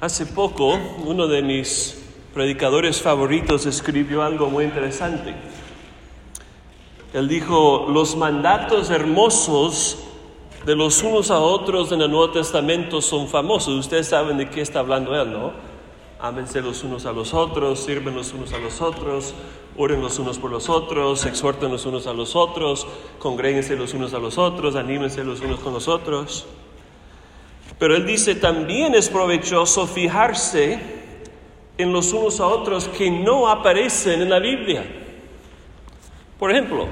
Hace poco, uno de mis predicadores favoritos escribió algo muy interesante. Él dijo, los mandatos hermosos de los unos a otros en el Nuevo Testamento son famosos. Ustedes saben de qué está hablando él, ¿no? Ámense los unos a los otros, sirven los unos a los otros, oren los unos por los otros, exhorten los unos a los otros, congréguense los unos a los otros, anímense los unos con los otros. Pero él dice, también es provechoso fijarse en los unos a otros que no aparecen en la Biblia. Por ejemplo,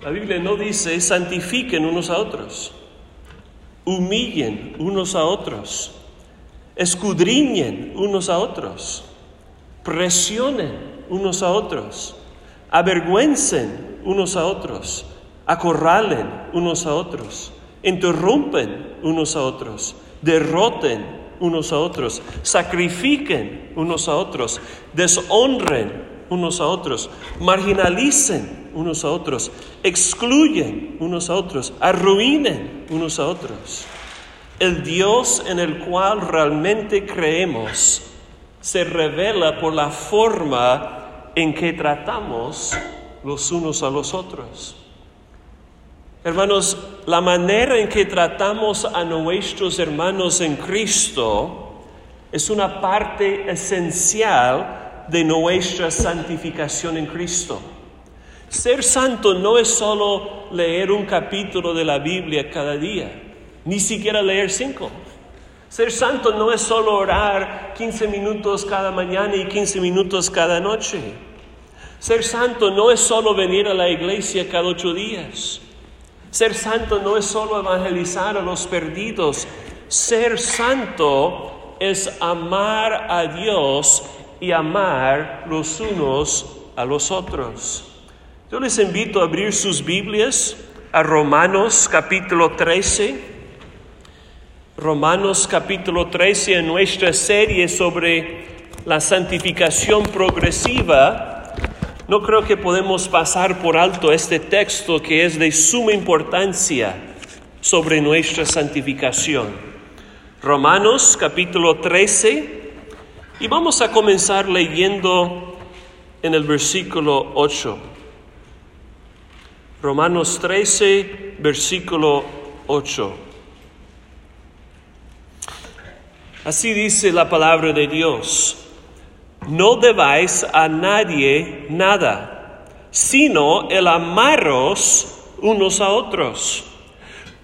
la Biblia no dice santifiquen unos a otros, humillen unos a otros, escudriñen unos a otros, presionen unos a otros, avergüencen unos a otros, acorralen unos a otros interrumpen unos a otros, derroten unos a otros, sacrifiquen unos a otros, deshonren unos a otros, marginalicen unos a otros, excluyen unos a otros, arruinen unos a otros. El Dios en el cual realmente creemos se revela por la forma en que tratamos los unos a los otros. Hermanos, la manera en que tratamos a nuestros hermanos en Cristo es una parte esencial de nuestra santificación en Cristo. Ser santo no es solo leer un capítulo de la Biblia cada día, ni siquiera leer cinco. Ser santo no es solo orar 15 minutos cada mañana y 15 minutos cada noche. Ser santo no es solo venir a la iglesia cada ocho días. Ser santo no es solo evangelizar a los perdidos. Ser santo es amar a Dios y amar los unos a los otros. Yo les invito a abrir sus Biblias a Romanos capítulo 13. Romanos capítulo 13 en nuestra serie sobre la santificación progresiva no creo que podemos pasar por alto este texto que es de suma importancia sobre nuestra santificación. Romanos capítulo 13 y vamos a comenzar leyendo en el versículo 8. Romanos 13, versículo 8. Así dice la palabra de Dios no debáis a nadie nada, sino el amaros unos a otros,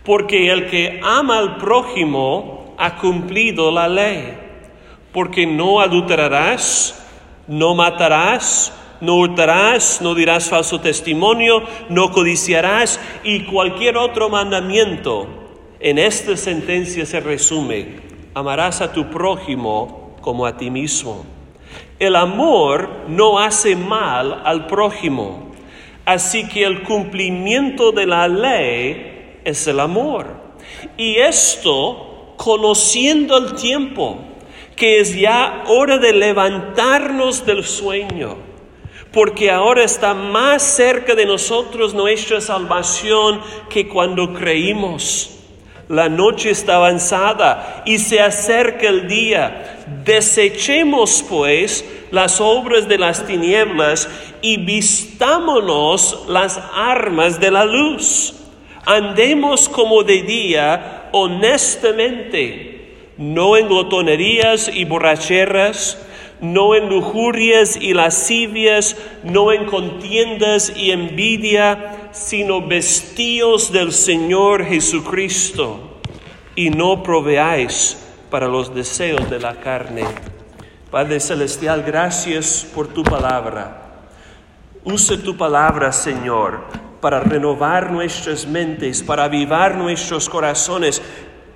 porque el que ama al prójimo ha cumplido la ley, porque no adulterarás, no matarás, no hurtarás, no dirás falso testimonio, no codiciarás y cualquier otro mandamiento. En esta sentencia se resume, amarás a tu prójimo como a ti mismo. El amor no hace mal al prójimo, así que el cumplimiento de la ley es el amor. Y esto conociendo el tiempo, que es ya hora de levantarnos del sueño, porque ahora está más cerca de nosotros nuestra salvación que cuando creímos. La noche está avanzada y se acerca el día. Desechemos pues las obras de las tinieblas y vistámonos las armas de la luz. Andemos como de día honestamente, no en glotonerías y borracheras no en lujurias y lascivias, no en contiendas y envidia, sino vestíos del Señor Jesucristo y no proveáis para los deseos de la carne. Padre Celestial, gracias por tu palabra. Use tu palabra, Señor, para renovar nuestras mentes, para avivar nuestros corazones,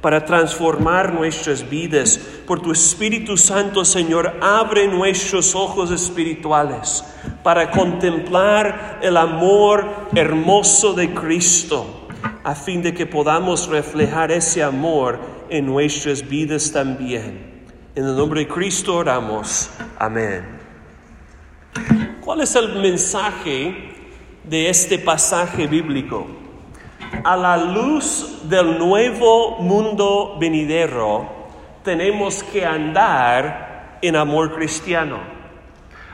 para transformar nuestras vidas. Por tu Espíritu Santo, Señor, abre nuestros ojos espirituales para contemplar el amor hermoso de Cristo, a fin de que podamos reflejar ese amor en nuestras vidas también. En el nombre de Cristo oramos. Amén. ¿Cuál es el mensaje de este pasaje bíblico? a la luz del nuevo mundo venidero, tenemos que andar en amor cristiano.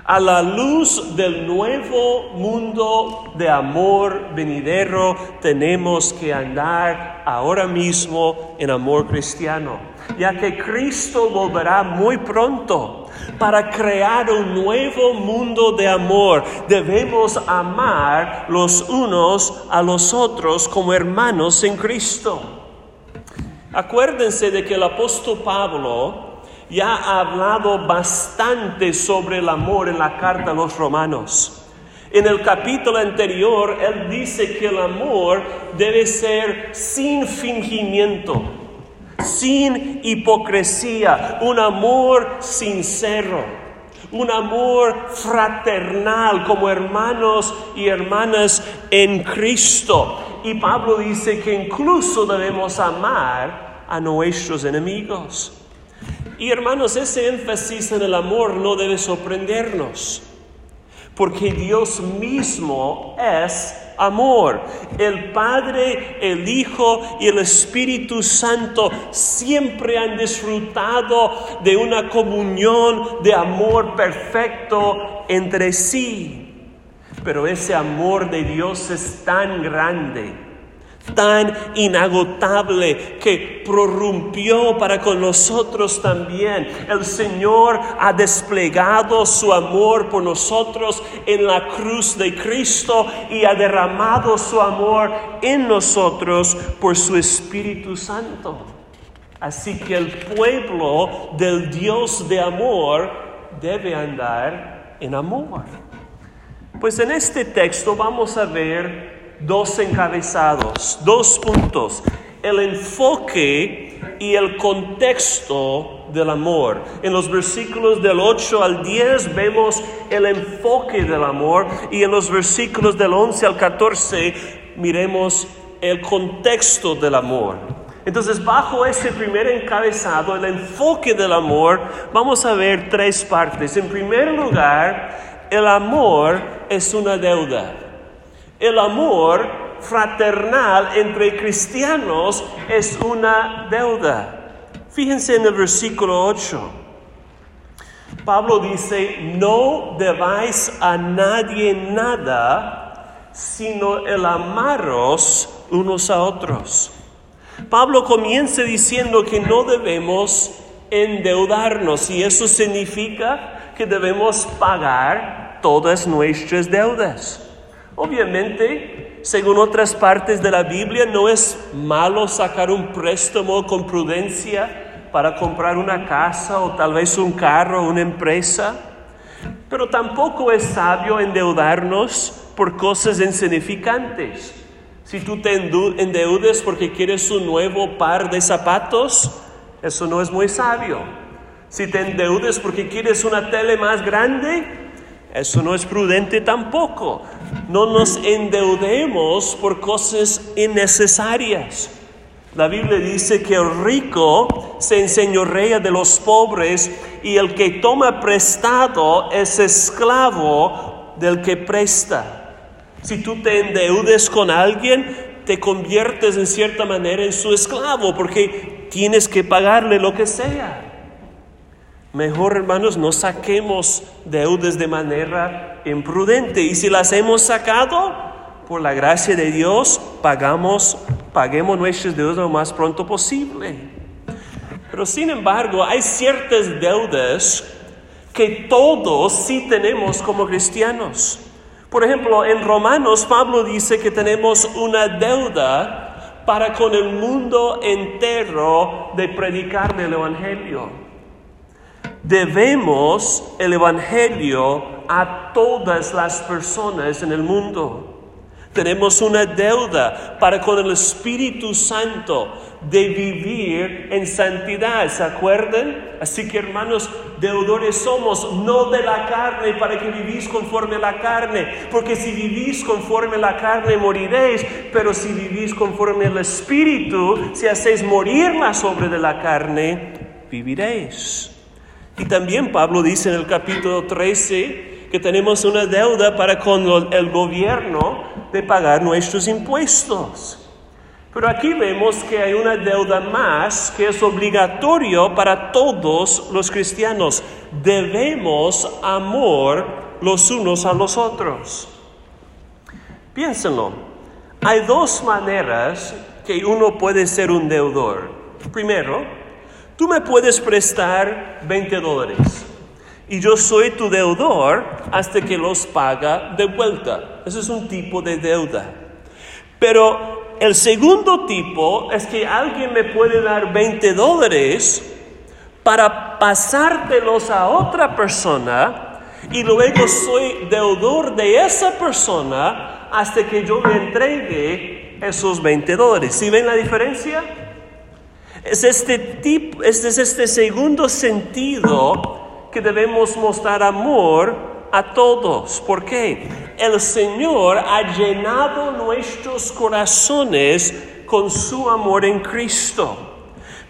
A la luz del nuevo mundo de amor venidero, tenemos que andar ahora mismo en amor cristiano, ya que Cristo volverá muy pronto para crear un nuevo mundo de amor. Debemos amar los unos a los otros como hermanos en Cristo. Acuérdense de que el apóstol Pablo ya ha hablado bastante sobre el amor en la carta a los romanos. En el capítulo anterior, él dice que el amor debe ser sin fingimiento, sin hipocresía, un amor sincero, un amor fraternal como hermanos y hermanas en Cristo. Y Pablo dice que incluso debemos amar a nuestros enemigos. Y hermanos, ese énfasis en el amor no debe sorprendernos, porque Dios mismo es amor. El Padre, el Hijo y el Espíritu Santo siempre han disfrutado de una comunión de amor perfecto entre sí. Pero ese amor de Dios es tan grande tan inagotable que prorrumpió para con nosotros también. El Señor ha desplegado su amor por nosotros en la cruz de Cristo y ha derramado su amor en nosotros por su Espíritu Santo. Así que el pueblo del Dios de amor debe andar en amor. Pues en este texto vamos a ver dos encabezados, dos puntos, el enfoque y el contexto del amor. En los versículos del 8 al 10 vemos el enfoque del amor y en los versículos del 11 al 14 miremos el contexto del amor. Entonces, bajo ese primer encabezado, el enfoque del amor, vamos a ver tres partes. En primer lugar, el amor es una deuda. El amor fraternal entre cristianos es una deuda. Fíjense en el versículo 8. Pablo dice, no debáis a nadie nada, sino el amaros unos a otros. Pablo comienza diciendo que no debemos endeudarnos y eso significa que debemos pagar todas nuestras deudas. Obviamente, según otras partes de la Biblia, no es malo sacar un préstamo con prudencia para comprar una casa o tal vez un carro o una empresa, pero tampoco es sabio endeudarnos por cosas insignificantes. Si tú te endeudes porque quieres un nuevo par de zapatos, eso no es muy sabio. Si te endeudes porque quieres una tele más grande, eso no es prudente tampoco. No nos endeudemos por cosas innecesarias. La Biblia dice que el rico se enseñorea de los pobres y el que toma prestado es esclavo del que presta. Si tú te endeudes con alguien, te conviertes en cierta manera en su esclavo porque tienes que pagarle lo que sea. Mejor, hermanos, no saquemos deudas de manera imprudente. Y si las hemos sacado, por la gracia de Dios, pagamos, paguemos nuestras deudas lo más pronto posible. Pero sin embargo, hay ciertas deudas que todos sí tenemos como cristianos. Por ejemplo, en Romanos Pablo dice que tenemos una deuda para con el mundo entero de predicar el Evangelio debemos el Evangelio a todas las personas en el mundo. Tenemos una deuda para con el Espíritu Santo de vivir en santidad, ¿se acuerdan? Así que hermanos, deudores somos, no de la carne, para que vivís conforme a la carne, porque si vivís conforme a la carne moriréis, pero si vivís conforme al Espíritu, si hacéis morir las obras de la carne, viviréis. Y también Pablo dice en el capítulo 13 que tenemos una deuda para con el gobierno de pagar nuestros impuestos. Pero aquí vemos que hay una deuda más que es obligatorio para todos los cristianos. Debemos amor los unos a los otros. Piénsenlo. Hay dos maneras que uno puede ser un deudor. Primero, tú me puedes prestar 20 dólares y yo soy tu deudor hasta que los paga de vuelta. Ese es un tipo de deuda. Pero el segundo tipo es que alguien me puede dar 20 dólares para pasártelos a otra persona y luego soy deudor de esa persona hasta que yo le entregue esos 20 dólares. ¿Sí ven la diferencia? Es este tipo, este es este segundo sentido que debemos mostrar amor a todos. ¿Por qué? El Señor ha llenado nuestros corazones con su amor en Cristo.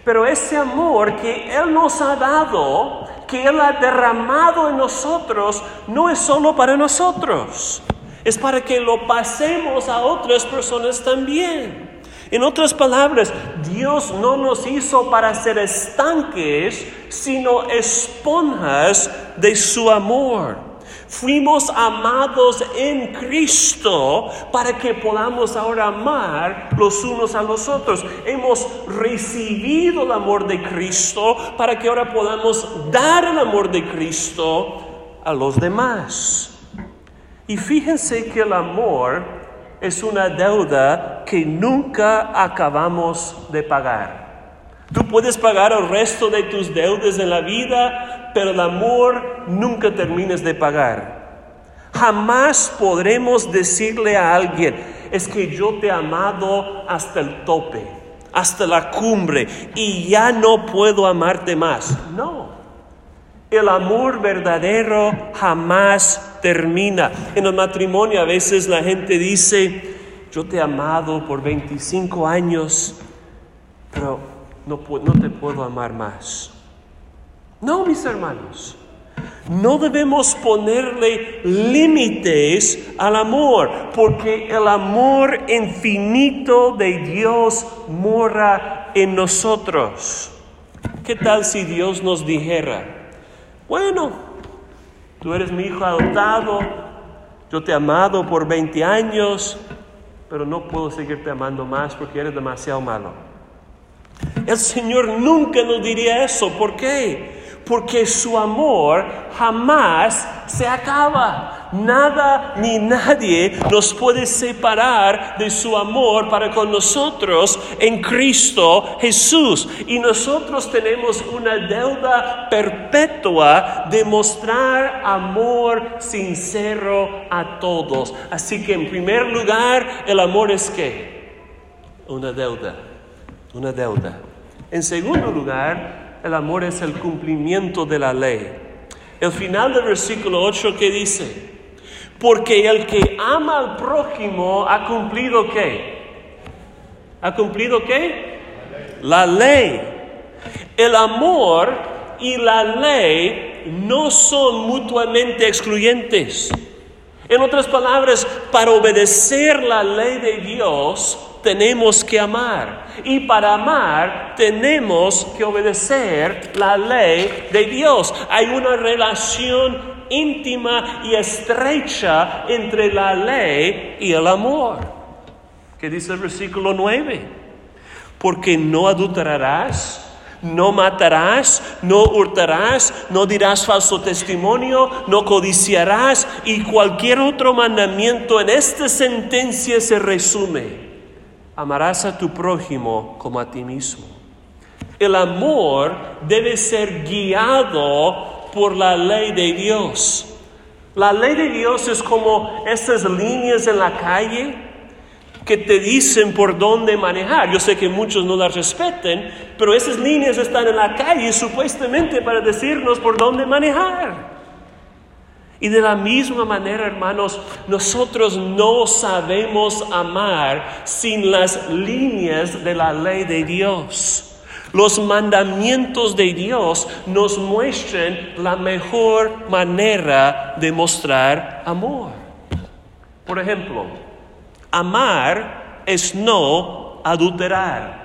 Pero ese amor que Él nos ha dado, que Él ha derramado en nosotros, no es solo para nosotros. Es para que lo pasemos a otras personas también. En otras palabras, Dios no nos hizo para ser estanques, sino esponjas de su amor. Fuimos amados en Cristo para que podamos ahora amar los unos a los otros. Hemos recibido el amor de Cristo para que ahora podamos dar el amor de Cristo a los demás. Y fíjense que el amor es una deuda que nunca acabamos de pagar. Tú puedes pagar el resto de tus deudas en la vida, pero el amor nunca termines de pagar. Jamás podremos decirle a alguien, es que yo te he amado hasta el tope, hasta la cumbre, y ya no puedo amarte más. No, el amor verdadero jamás termina. En el matrimonio a veces la gente dice, yo te he amado por 25 años, pero no, te puedo amar más. No, mis hermanos. No debemos ponerle límites al amor, porque el amor infinito de Dios mora en nosotros. ¿Qué tal si Dios nos dijera, bueno, tú eres mi hijo adoptado, yo te he amado por 20 años, pero no puedo seguirte amando más porque eres demasiado malo? El Señor nunca nos diría eso. ¿Por qué? Porque su amor jamás se acaba. Nada ni nadie nos puede separar de su amor para con nosotros en Cristo Jesús. Y nosotros tenemos una deuda perpetua de mostrar amor sincero a todos. Así que en primer lugar, el amor es qué? Una deuda una deuda. En segundo lugar, el amor es el cumplimiento de la ley. El final del versículo 8 que dice, porque el que ama al prójimo ha cumplido qué? ¿Ha cumplido qué? La ley. El amor y la ley no son mutuamente excluyentes. En otras palabras, para obedecer la ley de Dios, tenemos que amar. Y para amar tenemos que obedecer la ley de Dios. Hay una relación íntima y estrecha entre la ley y el amor. ¿Qué dice el versículo 9? Porque no adulterarás. No matarás, no hurtarás, no dirás falso testimonio, no codiciarás y cualquier otro mandamiento en esta sentencia se resume amarás a tu prójimo como a ti mismo. El amor debe ser guiado por la ley de Dios. La ley de Dios es como esas líneas en la calle que te dicen por dónde manejar. Yo sé que muchos no las respeten, pero esas líneas están en la calle supuestamente para decirnos por dónde manejar. Y de la misma manera, hermanos, nosotros no sabemos amar sin las líneas de la ley de Dios. Los mandamientos de Dios nos muestran la mejor manera de mostrar amor. Por ejemplo, amar es no adulterar.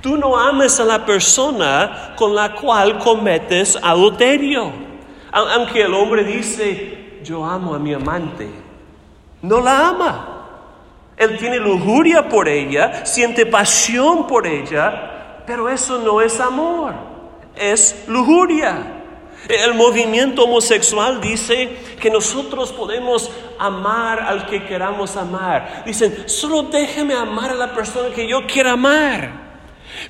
Tú no ames a la persona con la cual cometes adulterio. Aunque el hombre dice, yo amo a mi amante, no la ama. Él tiene lujuria por ella, siente pasión por ella, pero eso no es amor, es lujuria. El movimiento homosexual dice que nosotros podemos amar al que queramos amar. Dicen, solo déjeme amar a la persona que yo quiera amar.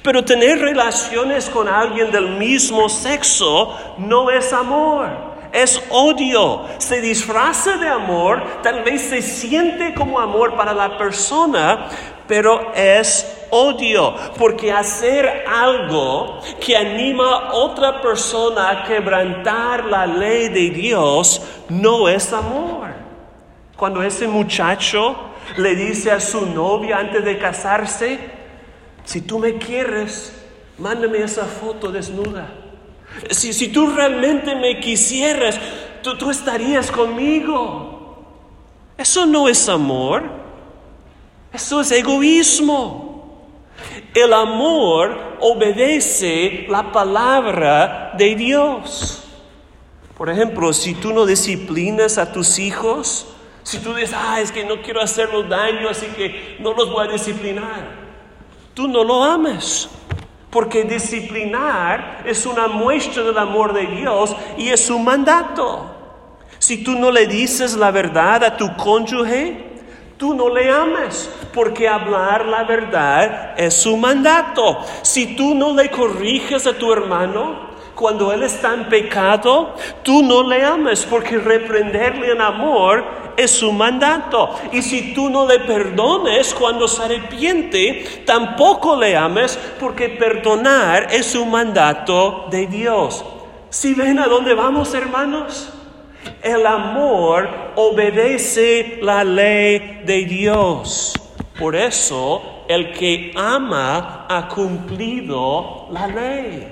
Pero tener relaciones con alguien del mismo sexo no es amor, es odio. Se disfraza de amor, tal vez se siente como amor para la persona, pero es odio, porque hacer algo que anima a otra persona a quebrantar la ley de Dios no es amor. Cuando ese muchacho le dice a su novia antes de casarse, si tú me quieres, mándame esa foto desnuda. Si, si tú realmente me quisieras, tú, tú estarías conmigo. Eso no es amor, eso es egoísmo. El amor obedece la palabra de Dios. Por ejemplo, si tú no disciplinas a tus hijos, si tú dices, ah, es que no quiero hacerlos daño, así que no los voy a disciplinar, tú no lo ames. Porque disciplinar es una muestra del amor de Dios y es un mandato. Si tú no le dices la verdad a tu cónyuge, tú no le ames, porque hablar la verdad es su mandato. Si tú no le corriges a tu hermano, cuando él está en pecado, tú no le ames, porque reprenderle en amor es su mandato. Y si tú no le perdones cuando se arrepiente, tampoco le ames, porque perdonar es su mandato de Dios. Si ven a dónde vamos, hermanos? El amor obedece la ley de Dios. Por eso el que ama ha cumplido la ley.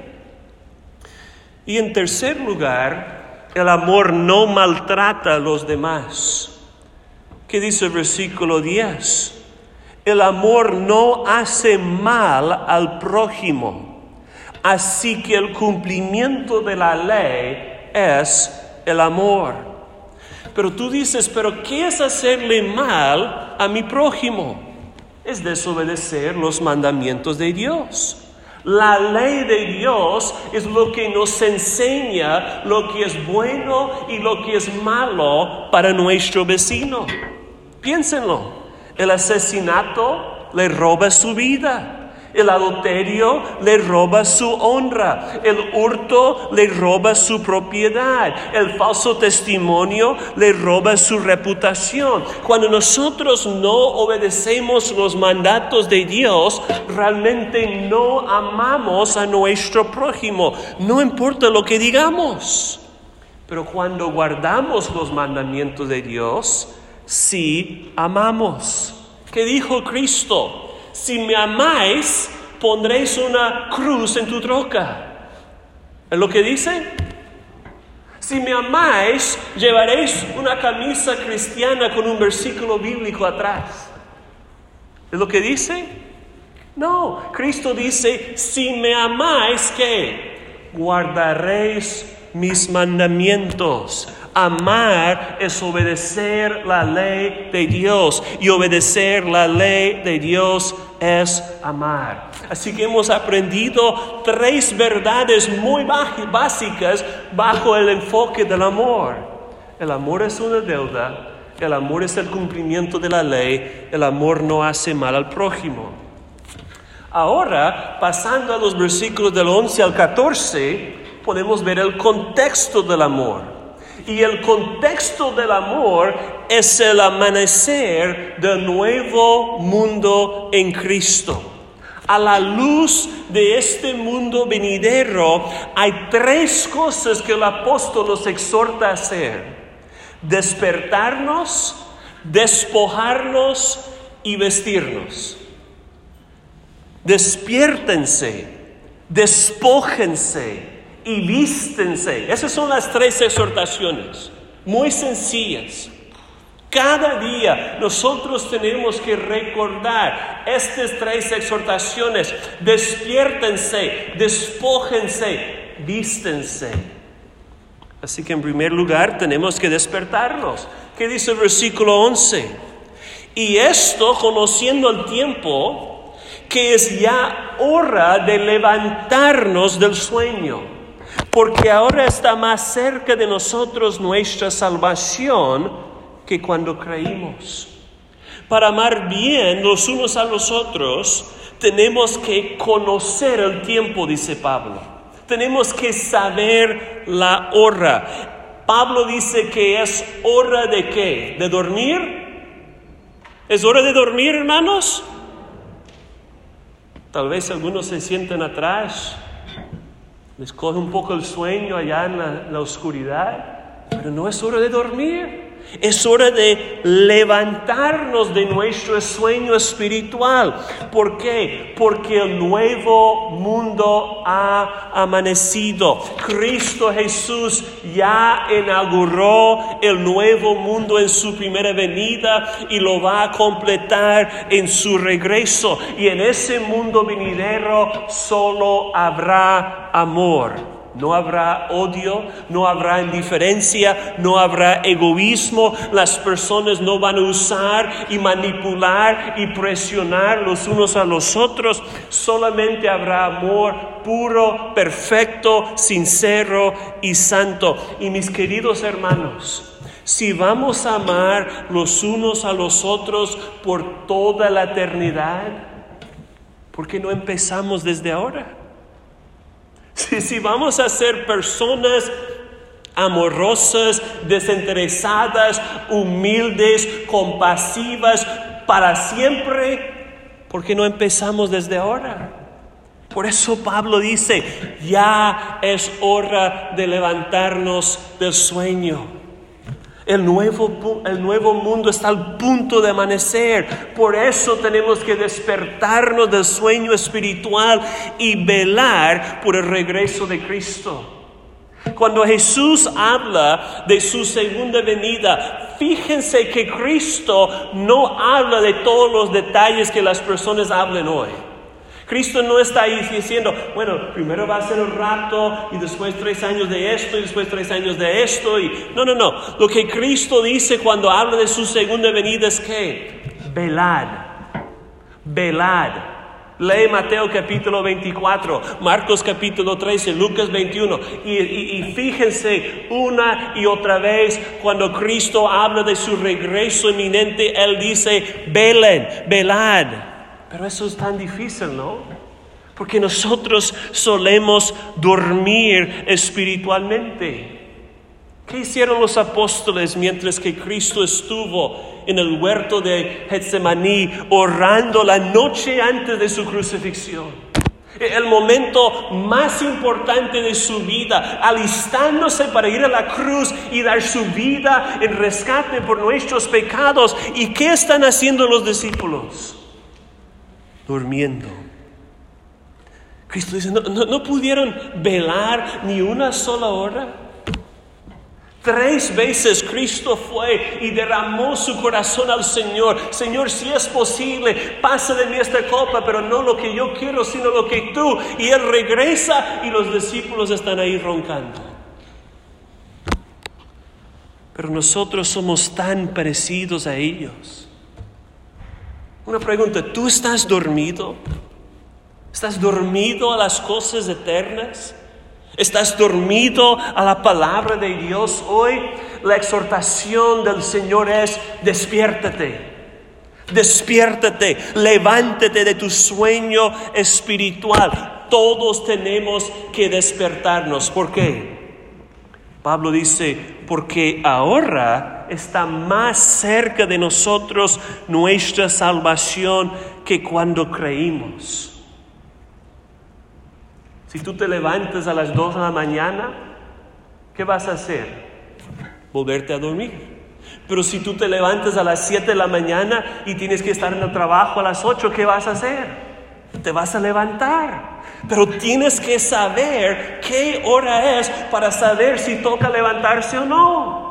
Y en tercer lugar, el amor no maltrata a los demás. ¿Qué dice el versículo 10? El amor no hace mal al prójimo. Así que el cumplimiento de la ley es el amor. Pero tú dices, pero ¿qué es hacerle mal a mi prójimo? Es desobedecer los mandamientos de Dios. La ley de Dios es lo que nos enseña lo que es bueno y lo que es malo para nuestro vecino. Piénsenlo, el asesinato le roba su vida. El adulterio le roba su honra. El hurto le roba su propiedad. El falso testimonio le roba su reputación. Cuando nosotros no obedecemos los mandatos de Dios, realmente no amamos a nuestro prójimo. No importa lo que digamos. Pero cuando guardamos los mandamientos de Dios, sí amamos. ¿Qué dijo Cristo? Si me amáis, pondréis una cruz en tu troca. ¿Es lo que dice? Si me amáis, llevaréis una camisa cristiana con un versículo bíblico atrás. ¿Es lo que dice? No, Cristo dice, si me amáis, ¿qué? Guardaréis mis mandamientos. Amar es obedecer la ley de Dios y obedecer la ley de Dios es amar. Así que hemos aprendido tres verdades muy básicas bajo el enfoque del amor. El amor es una deuda, el amor es el cumplimiento de la ley, el amor no hace mal al prójimo. Ahora, pasando a los versículos del 11 al 14, podemos ver el contexto del amor. Y el contexto del amor es el amanecer del nuevo mundo en Cristo. A la luz de este mundo venidero hay tres cosas que el apóstol nos exhorta a hacer. Despertarnos, despojarnos y vestirnos. Despiértense, despójense y vístense. Esas son las tres exhortaciones, muy sencillas. Cada día nosotros tenemos que recordar estas tres exhortaciones. Despiértense, despójense, vístense. Así que en primer lugar tenemos que despertarnos. ¿Qué dice el versículo 11? Y esto conociendo el tiempo, que es ya hora de levantarnos del sueño, porque ahora está más cerca de nosotros nuestra salvación que cuando creímos. Para amar bien los unos a los otros, tenemos que conocer el tiempo, dice Pablo. Tenemos que saber la hora. Pablo dice que es hora de qué? ¿De dormir? ¿Es hora de dormir, hermanos? Tal vez algunos se sienten atrás, les coge un poco el sueño allá en la, la oscuridad, pero no es hora de dormir. Es hora de levantarnos de nuestro sueño espiritual. ¿Por qué? Porque el nuevo mundo ha amanecido. Cristo Jesús ya inauguró el nuevo mundo en su primera venida y lo va a completar en su regreso. Y en ese mundo venidero solo habrá amor. No habrá odio, no habrá indiferencia, no habrá egoísmo. Las personas no van a usar y manipular y presionar los unos a los otros. Solamente habrá amor puro, perfecto, sincero y santo. Y mis queridos hermanos, si vamos a amar los unos a los otros por toda la eternidad, ¿por qué no empezamos desde ahora? Si, vamos a ser personas amorosas, desinteresadas, humildes, compasivas para siempre, ¿por qué no empezamos desde ahora? Por eso Pablo dice, ya es hora de levantarnos del sueño. El nuevo, el nuevo mundo está al punto de amanecer. Por eso tenemos que despertarnos del sueño espiritual y velar por el regreso de Cristo. Cuando Jesús habla de su segunda venida, fíjense que Cristo no habla de todos los detalles que las personas hablen hoy. Cristo no está ahí diciendo, bueno, primero va a ser un rato y después tres años de esto y después tres años de esto. Y... No, no, no. Lo que Cristo dice cuando habla de su segunda venida es que velad, velad. Lee Mateo capítulo 24, Marcos capítulo 13, Lucas 21 y, y, fíjense una y otra vez cuando Cristo habla de su regreso inminente, Él dice, velen, velad. Pero eso es tan difícil, ¿no? Porque nosotros solemos dormir espiritualmente. ¿Qué hicieron los apóstoles mientras que Cristo estuvo en el huerto de Getsemaní orando la noche antes de su crucifixión? el momento más importante de su vida, alistándose para ir a la cruz y dar su vida en rescate por nuestros pecados. ¿Y qué están haciendo los discípulos? Durmiendo. Cristo dice, ¿no, pudieron velar ni una sola hora? Tres veces Cristo fue y derramó su corazón al Señor. Señor, si es posible, pasa de mí esta copa, pero no lo que yo quiero, sino lo que tú. Y Él regresa y los discípulos están ahí roncando. Pero nosotros somos tan parecidos a ellos. Una pregunta, ¿tú estás dormido? ¿Estás dormido a las cosas eternas? ¿Estás dormido a la palabra de Dios hoy? La exhortación del Señor es, despiértate. Despiértate, levántate de tu sueño espiritual. Todos tenemos que despertarnos. ¿Por qué? Pablo dice, porque ahora está más cerca de nosotros nuestra salvación que cuando creímos. Si tú te levantas a las 2 de la mañana, ¿qué vas a hacer? Volverte a dormir. Pero si tú te levantas a las 7 de la mañana y tienes que estar en el trabajo a las 8, ¿qué vas a hacer? Te vas a levantar. Pero tienes que saber qué hora es para saber si toca levantarse o no.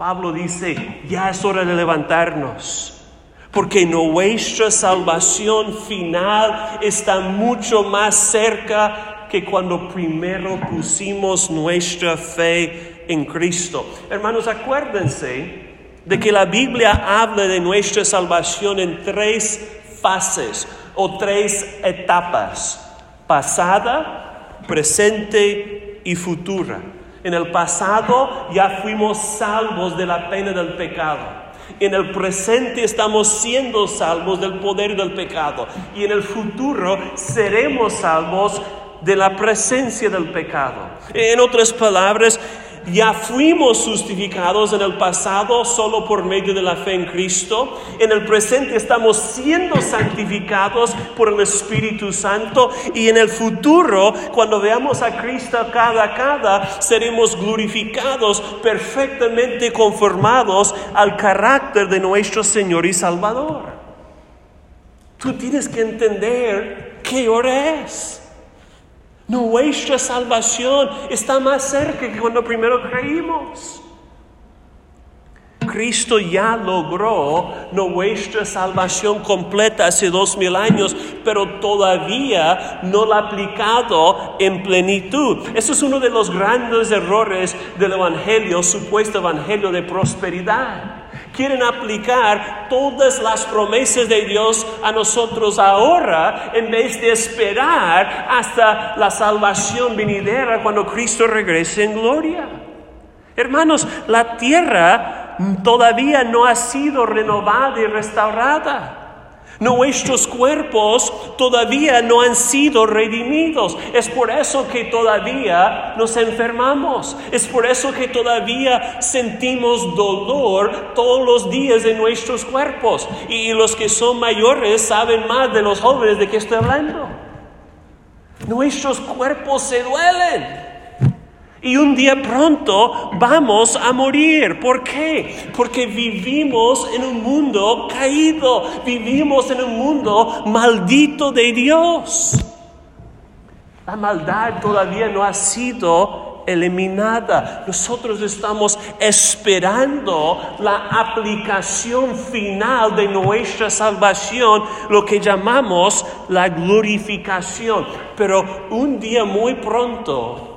Pablo dice, ya es hora de levantarnos porque nuestra salvación final está mucho más cerca que cuando primero pusimos nuestra fe en Cristo. Hermanos, acuérdense de que la Biblia habla de nuestra salvación en tres fases o tres etapas, pasada, presente y futura. En el pasado ya fuimos salvos de la pena del pecado. En el presente estamos siendo salvos del poder del pecado. Y en el futuro seremos salvos de la presencia del pecado. En otras palabras, ya fuimos justificados en el pasado solo por medio de la fe en Cristo. En el presente estamos siendo santificados por el Espíritu Santo. Y en el futuro, cuando veamos a Cristo cada a cada, seremos glorificados, perfectamente conformados al carácter de nuestro Señor y Salvador. Tú tienes que entender qué hora es. Nuestra salvación está más cerca que cuando primero creímos. Cristo ya logró nuestra salvación completa hace dos mil años, pero todavía no la ha aplicado en plenitud. Eso es uno de los grandes errores del Evangelio, supuesto Evangelio de prosperidad quieren aplicar todas las promesas de Dios a nosotros ahora en vez de esperar hasta la salvación venidera cuando Cristo regrese en gloria. Hermanos, la tierra todavía no ha sido renovada y restaurada. Nuestros cuerpos todavía no han sido redimidos. Es por eso que todavía nos enfermamos. Es por eso que todavía sentimos dolor todos los días en nuestros cuerpos. Y los que son mayores saben más de los jóvenes de que estoy hablando. Nuestros cuerpos se duelen. Y un día pronto vamos a morir. ¿Por qué? Porque vivimos en un mundo caído, vivimos en un mundo maldito de Dios. La maldad todavía no ha sido eliminada. Nosotros estamos esperando la aplicación final de nuestra salvación, lo que llamamos la glorificación. Pero un día muy pronto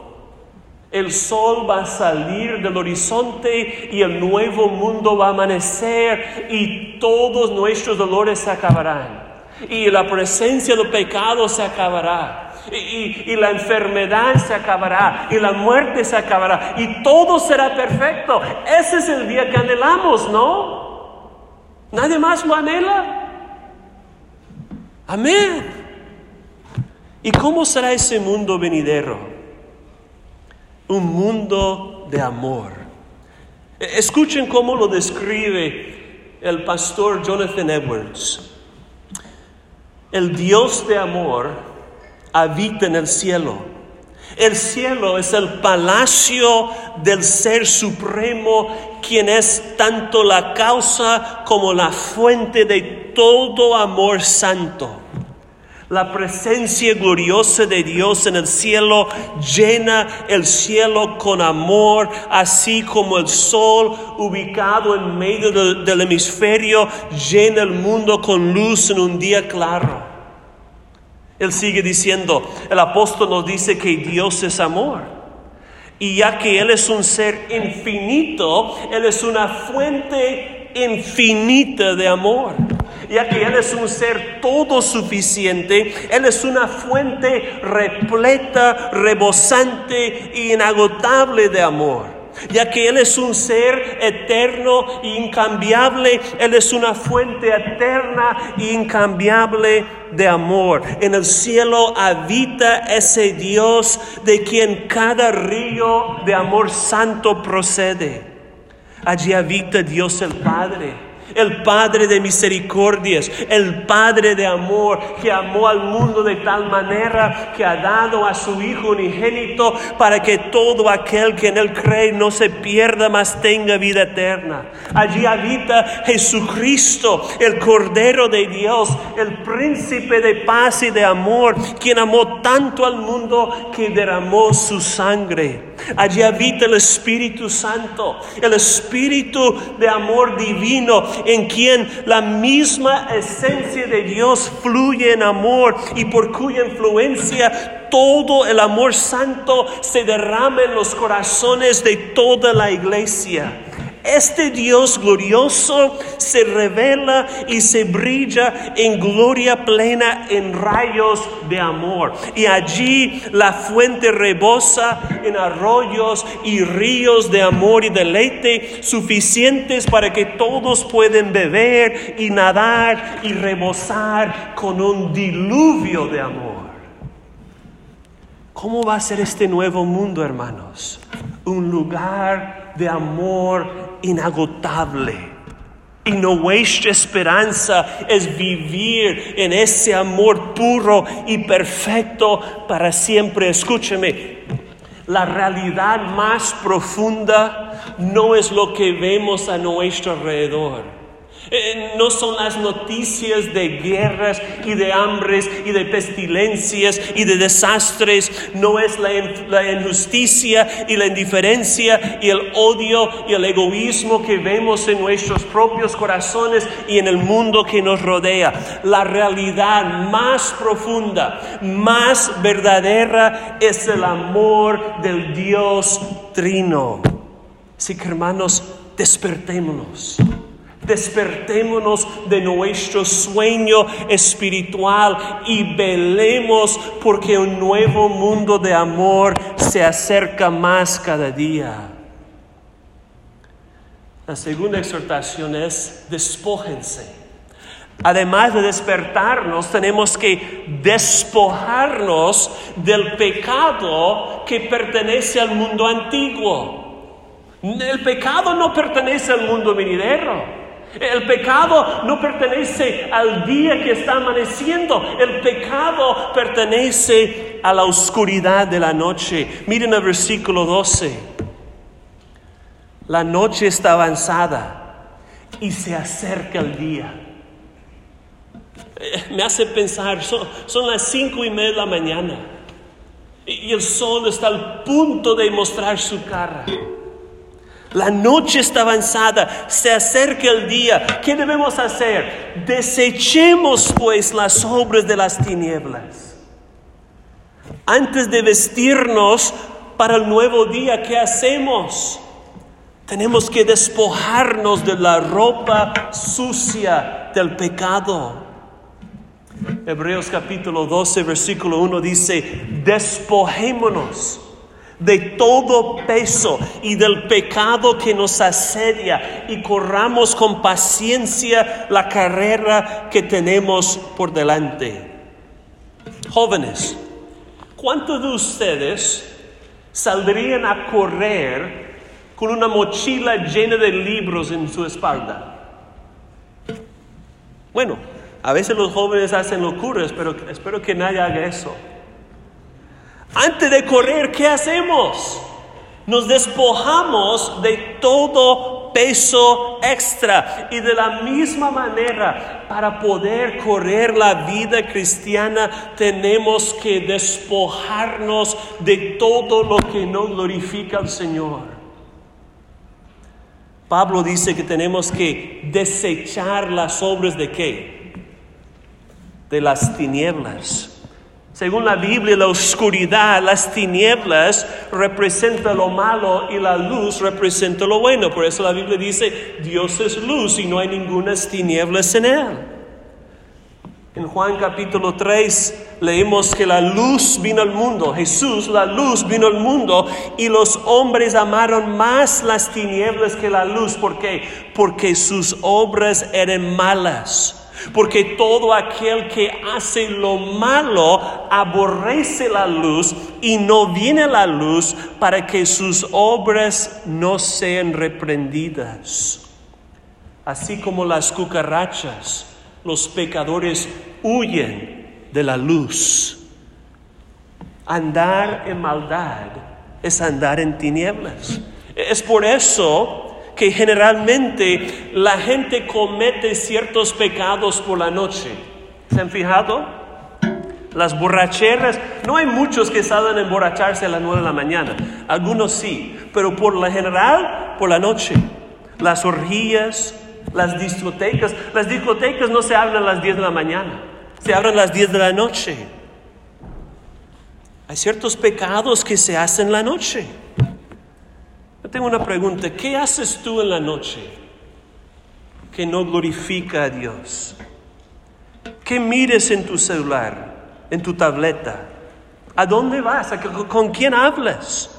el sol va a salir del horizonte y el nuevo mundo va a amanecer y todos nuestros dolores se acabarán. Y la presencia del pecado se acabará. Y, la enfermedad se acabará. Y la muerte se acabará. Y todo será perfecto. Ese es el día que anhelamos, ¿no? ¿Nadie más lo anhela? Amén. ¿Y cómo será ese mundo venidero? Un mundo de amor. Escuchen cómo lo describe el pastor Jonathan Edwards. El Dios de amor habita en el cielo. El cielo es el palacio del Ser Supremo, quien es tanto la causa como la fuente de todo amor santo. La presencia gloriosa de Dios en el cielo llena el cielo con amor, así como el sol ubicado en medio del hemisferio llena el mundo con luz en un día claro. Él sigue diciendo, el apóstol nos dice que Dios es amor. Y ya que Él es un ser infinito, Él es una fuente infinita de amor ya que Él es un ser todo suficiente, Él es una fuente repleta, rebosante e inagotable de amor ya que Él es un ser eterno e incambiable, Él es una fuente eterna e incambiable de amor. En el cielo habita ese Dios de quien cada río de amor santo procede. Allí habita Dios el Padre el Padre de misericordias, el Padre de amor, que amó al mundo de tal manera que ha dado a su Hijo unigénito para que todo aquel que en él cree no se pierda, mas tenga vida eterna. Allí habita Jesucristo, el Cordero de Dios, el príncipe de paz y de amor, quien amó tanto al mundo que derramó su sangre. Allí habita el Espíritu Santo, el Espíritu de amor divino, en quien la misma esencia de Dios fluye en amor y por cuya influencia todo el amor santo se derrama en los corazones de toda la iglesia. Este Dios glorioso se revela y se brilla en gloria plena en rayos de amor. Y allí la fuente rebosa en arroyos y ríos de amor y deleite suficientes para que todos pueden beber y nadar y rebosar con un diluvio de amor. ¿Cómo va a ser este nuevo mundo, hermanos? Un lugar de amor inagotable. Y nuestra esperanza es vivir en ese amor puro y perfecto para siempre. Escúcheme, la realidad más profunda no es lo que vemos a nuestro alrededor. Eh, no son las noticias de guerras y de hambres y de pestilencias y de desastres. No es la, la injusticia y la indiferencia y el odio y el egoísmo que vemos en nuestros propios corazones y en el mundo que nos rodea. La realidad más profunda, más verdadera es el amor del Dios Trino. Así que hermanos, despertémonos. Despertémonos de nuestro sueño espiritual y velemos porque un nuevo mundo de amor se acerca más cada día. La segunda exhortación es despójense. Además de despertarnos, tenemos que despojarnos del pecado que pertenece al mundo antiguo. El pecado no pertenece al mundo venidero. El pecado no pertenece al día que está amaneciendo, el pecado pertenece a la oscuridad de la noche. Miren el versículo 12. La noche está avanzada y se acerca el día. Eh, me hace pensar, son, son las cinco y media de la mañana y el sol está al punto de mostrar su cara. La noche está avanzada, se acerca el día. ¿Qué debemos hacer? Desechemos pues las obras de las tinieblas. Antes de vestirnos para el nuevo día, ¿qué hacemos? Tenemos que despojarnos de la ropa sucia del pecado. Hebreos capítulo 12, versículo 1 dice, despojémonos de todo peso y del pecado que nos asedia y corramos con paciencia la carrera que tenemos por delante. Jóvenes, ¿cuántos de ustedes saldrían a correr con una mochila llena de libros en su espalda? Bueno, a veces los jóvenes hacen locuras, pero espero que nadie haga eso. Antes de correr, ¿qué hacemos? Nos despojamos de todo peso extra y de la misma manera para poder correr la vida cristiana tenemos que despojarnos de todo lo que no glorifica al Señor. Pablo dice que tenemos que desechar las obras de qué? De las tinieblas según la Biblia, la oscuridad, las tinieblas representa lo malo y la luz representa lo bueno. Por eso la Biblia dice, Dios es luz y no hay ninguna tinieblas en él. En Juan capítulo 3 leemos que la luz vino al mundo, Jesús, la luz vino al mundo y los hombres amaron más las tinieblas que la luz. ¿Por qué? Porque sus obras eran malas. Porque todo aquel que hace lo malo aborrece la luz y no viene a la luz para que sus obras no sean reprendidas. Así como las cucarachas, los pecadores huyen de la luz. Andar en maldad es andar en tinieblas. Es por eso que generalmente la gente comete ciertos pecados por la noche. ¿Se han fijado? Las borracheras, no hay muchos que salen a emborracharse a las nueve de la mañana, algunos sí, pero por lo general, por la noche. Las orgías, las discotecas, las discotecas no se abren a las 10 de la mañana, se abren a las 10 de la noche. Hay ciertos pecados que se hacen en la noche. Yo tengo una pregunta, ¿qué haces tú en la noche que no glorifica a Dios? ¿Qué mires en tu celular, en tu tableta? ¿A dónde vas? ¿Con quién hablas?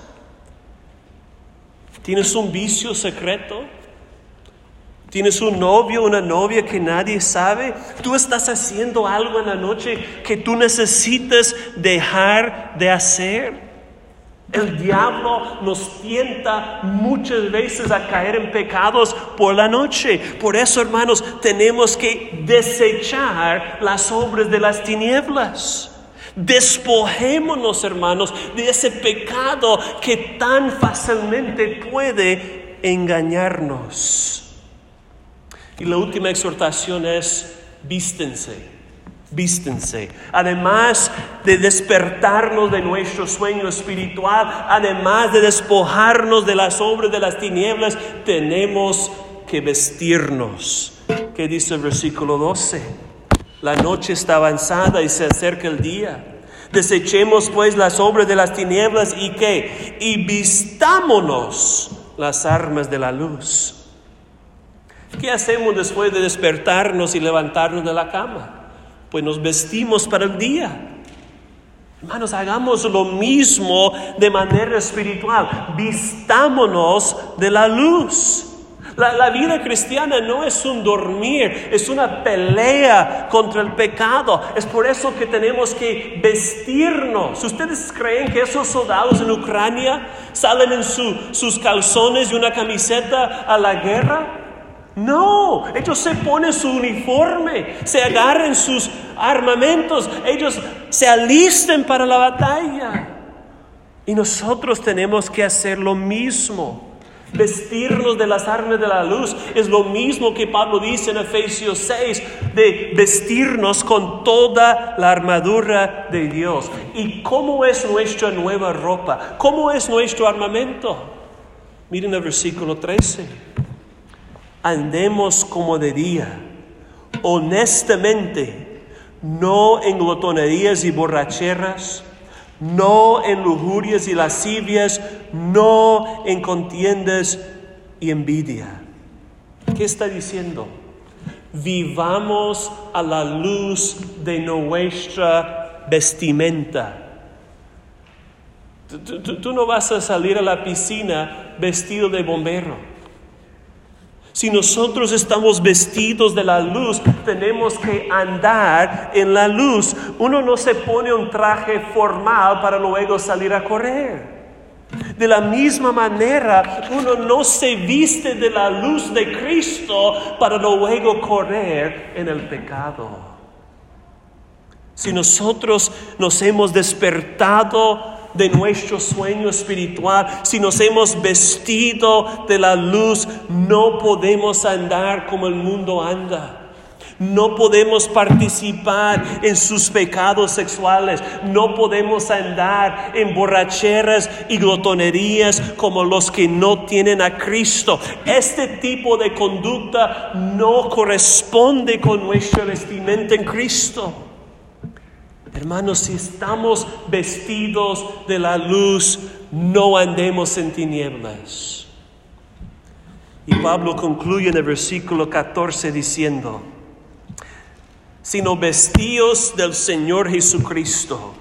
¿Tienes un vicio secreto? ¿Tienes un novio, una novia que nadie sabe? ¿Tú estás haciendo algo en la noche que tú necesitas dejar de hacer? El diablo nos tienta muchas veces a caer en pecados por la noche. Por eso, hermanos, tenemos que desechar las obras de las tinieblas. Despojémonos, hermanos, de ese pecado que tan fácilmente puede engañarnos. Y la última exhortación es vístense, vístense. Además de despertarnos de nuestro sueño espiritual, además de despojarnos de las obras de las tinieblas, tenemos que vestirnos. ¿Qué dice el versículo 12? La noche está avanzada y se acerca el día. Desechemos pues las obras de las tinieblas y qué? Y vistámonos las armas de la luz. ¿Qué hacemos después de despertarnos y levantarnos de la cama? Pues nos vestimos para el día. Hermanos, hagamos lo mismo de manera espiritual. Vistámonos de la luz. La, vida cristiana no es un dormir, es una pelea contra el pecado. Es por eso que tenemos que vestirnos. ¿Ustedes creen que esos soldados en Ucrania salen en sus calzones y una camiseta a la guerra? No, ellos se ponen su uniforme, se agarren sus armamentos, ellos se alisten para la batalla. Y nosotros tenemos que hacer lo mismo. Vestirnos de las armas de la luz es lo mismo que Pablo dice en Efesios 6, de vestirnos con toda la armadura de Dios. ¿Y cómo es nuestra nueva ropa? ¿Cómo es nuestro armamento? Miren el versículo 13 andemos como de día, honestamente, no en glotonerías y borracheras, no en lujurias y lascivias, no en contiendas y envidia. ¿Qué está diciendo? Vivamos a la luz de nuestra vestimenta. Tú, tú, no vas a salir a la piscina vestido de bombero. Si nosotros estamos vestidos de la luz, tenemos que andar en la luz. Uno no se pone un traje formal para luego salir a correr. De la misma manera, uno no se viste de la luz de Cristo para luego correr en el pecado. Si nosotros nos hemos despertado de nuestro sueño espiritual, si nos hemos vestido de la luz, no podemos andar como el mundo anda. No podemos participar en sus pecados sexuales. No podemos andar en borracheras y glotonerías como los que no tienen a Cristo. Este tipo de conducta no corresponde con nuestra vestimenta en Cristo. Hermanos, si estamos vestidos de la luz, no andemos en tinieblas. Y Pablo concluye en el versículo 14 diciendo, sino vestíos del Señor Jesucristo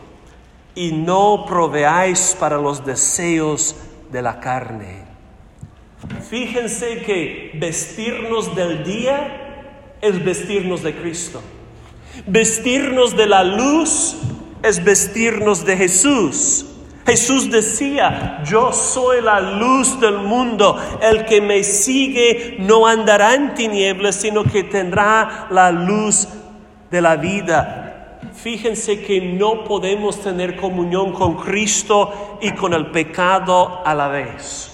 y no proveáis para los deseos de la carne. Fíjense que vestirnos del día es vestirnos de Cristo. Vestirnos de la luz es vestirnos de Jesús. Jesús decía, yo soy la luz del mundo, el que me sigue no andará en tinieblas, sino que tendrá la luz de la vida. Fíjense que no podemos tener comunión con Cristo y con el pecado a la vez.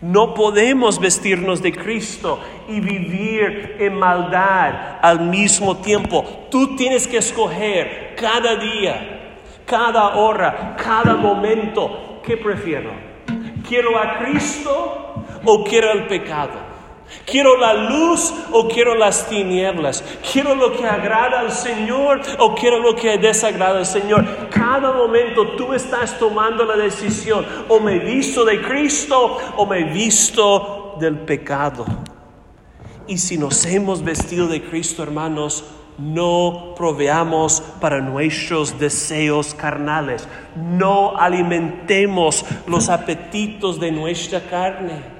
No podemos vestirnos de Cristo y vivir en maldad al mismo tiempo. Tú tienes que escoger cada día, cada hora, cada momento. ¿Qué prefiero? ¿Quiero a Cristo o quiero el pecado? ¿Quiero la luz o quiero las tinieblas? ¿Quiero lo que agrada al Señor o quiero lo que desagrada al Señor? Cada momento tú estás tomando la decisión, o me visto de Cristo o me visto del pecado. Y si nos hemos vestido de Cristo, hermanos, no proveamos para nuestros deseos carnales, no alimentemos los apetitos de nuestra carne.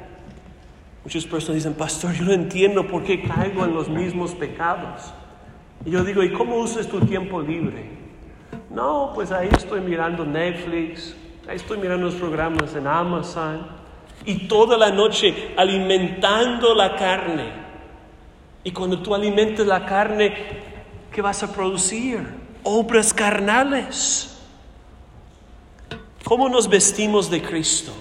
Muchas personas dicen, pastor, yo no entiendo por qué caigo en los mismos pecados. Y yo digo, ¿y cómo usas tu tiempo libre? No, pues ahí estoy mirando Netflix, ahí estoy mirando los programas en Amazon y toda la noche alimentando la carne. Y cuando tú alimentes la carne, ¿qué vas a producir? Obras carnales. ¿Cómo nos vestimos de Cristo?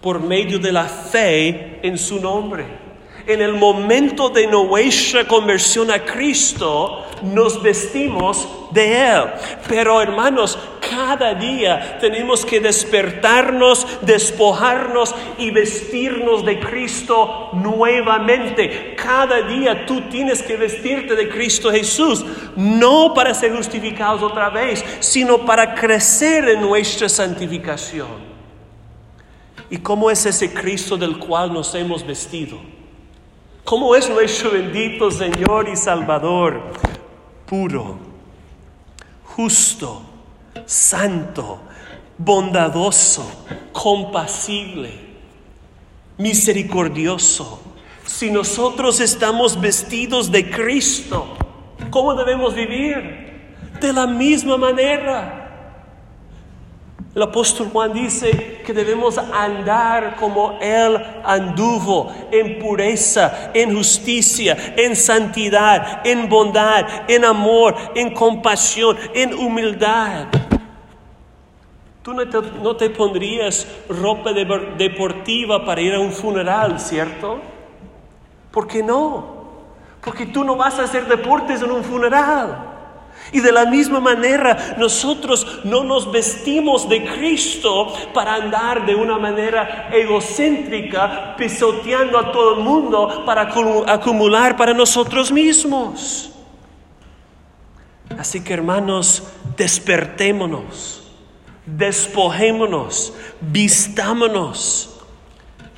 Por medio de la fe en su nombre. En el momento de nuestra conversión a Cristo, nos vestimos de Él. Pero hermanos, cada día tenemos que despertarnos, despojarnos y vestirnos de Cristo nuevamente. Cada día tú tienes que vestirte de Cristo Jesús, no para ser justificados otra vez, sino para crecer en nuestra santificación. ¿Y cómo es ese Cristo del cual nos hemos vestido? ¿Cómo es nuestro bendito Señor y Salvador? Puro, justo, santo, bondadoso, compasible, misericordioso. Si nosotros estamos vestidos de Cristo, ¿cómo debemos vivir? De la misma manera. El apóstol Juan dice que debemos andar como Él anduvo, en pureza, en justicia, en santidad, en bondad, en amor, en compasión, en humildad. Tú no te, no te pondrías ropa deportiva para ir a un funeral, ¿cierto? ¿Por qué no? Porque tú no vas a hacer deportes en un funeral. Y de la misma manera, nosotros no nos vestimos de Cristo para andar de una manera egocéntrica, pisoteando a todo el mundo para acumular para nosotros mismos. Así que hermanos, despertémonos, despojémonos, vistámonos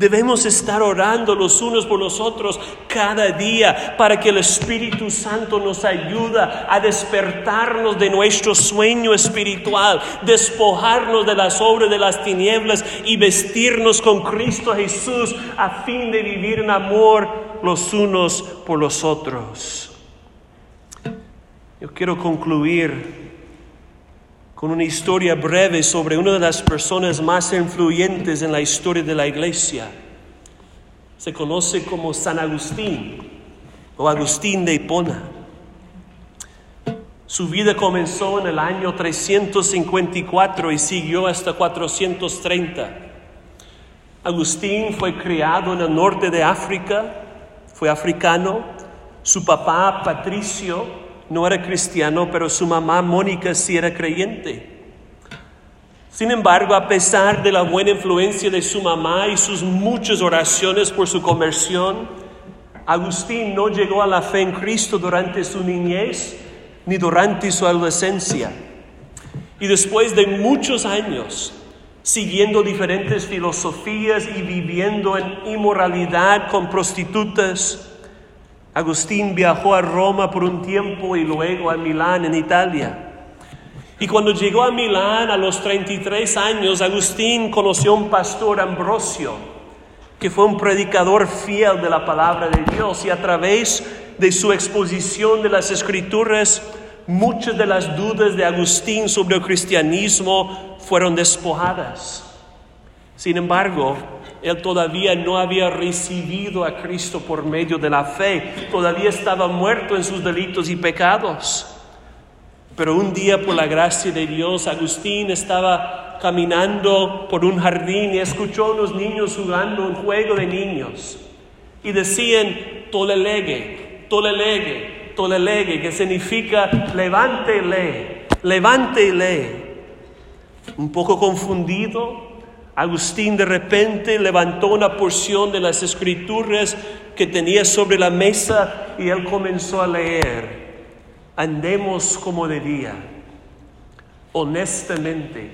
Debemos estar orando los unos por los otros cada día para que el Espíritu Santo nos ayude a despertarnos de nuestro sueño espiritual, despojarnos de las obras de las tinieblas y vestirnos con Cristo Jesús a fin de vivir en amor los unos por los otros. Yo quiero concluir con una historia breve sobre una de las personas más influyentes en la historia de la iglesia. Se conoce como San Agustín o Agustín de Hipona. Su vida comenzó en el año 354 y siguió hasta 430. Agustín fue criado en el norte de África, fue africano. Su papá, Patricio, no era cristiano, pero su mamá Mónica sí era creyente. Sin embargo, a pesar de la buena influencia de su mamá y sus muchas oraciones por su conversión, Agustín no llegó a la fe en Cristo durante su niñez ni durante su adolescencia. Y después de muchos años siguiendo diferentes filosofías y viviendo en inmoralidad con prostitutas, Agustín viajó a Roma por un tiempo y luego a Milán en Italia. Y cuando llegó a Milán a los 33 años, Agustín conoció a un pastor Ambrosio, que fue un predicador fiel de la palabra de Dios y a través de su exposición de las escrituras, muchas de las dudas de Agustín sobre el cristianismo fueron despojadas. Sin embargo, él todavía no había recibido a Cristo por medio de la fe, todavía estaba muerto en sus delitos y pecados. Pero un día por la gracia de Dios, Agustín estaba caminando por un jardín y escuchó a unos niños jugando un juego de niños. Y decían, tolelegue, tolelegue, tolelegue, que significa levántele, lee. Un poco confundido, Agustín de repente levantó una porción de las escrituras que tenía sobre la mesa y él comenzó a leer. Andemos como de día, honestamente,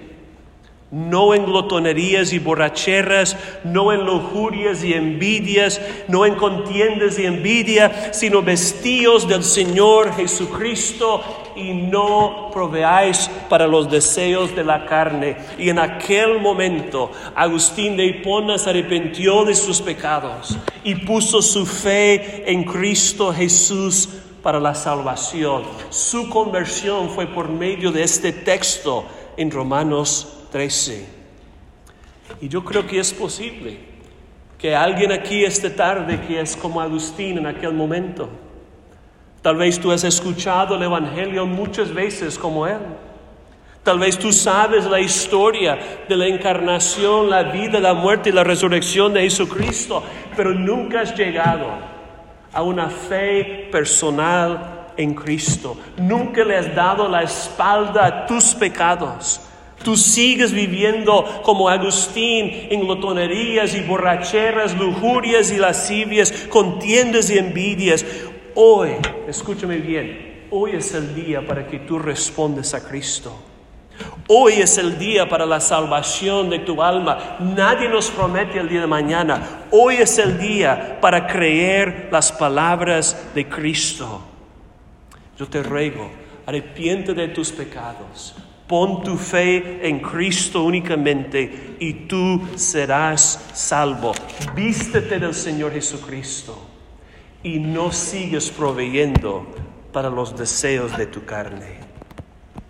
no en glotonerías y borracheras, no en lujurias y envidias, no en contiendas y envidia, sino vestidos del Señor Jesucristo y no proveáis para los deseos de la carne. Y en aquel momento Agustín de Hipona se arrepintió de sus pecados y puso su fe en Cristo Jesús para la salvación. Su conversión fue por medio de este texto en Romanos 13. Y yo creo que es posible que alguien aquí esta tarde que es como Agustín en aquel momento. Tal vez tú has escuchado el Evangelio muchas veces como él. Tal vez tú sabes la historia de la encarnación, la vida, la muerte y la resurrección de Jesucristo, pero nunca has llegado a una fe personal en Cristo. Nunca le has dado la espalda a tus pecados. Tú sigues viviendo como Agustín en glotonerías y borracheras, lujurias y lascivias, contiendas y envidias. Hoy, escúchame bien, hoy es el día para que tú respondas a Cristo. Hoy es el día para la salvación de tu alma. Nadie nos promete el día de mañana. Hoy es el día para creer las palabras de Cristo. Yo te ruego, arrepiente de tus pecados. Pon tu fe en Cristo únicamente y tú serás salvo. Vístete del Señor Jesucristo y no sigues proveyendo para los deseos de tu carne.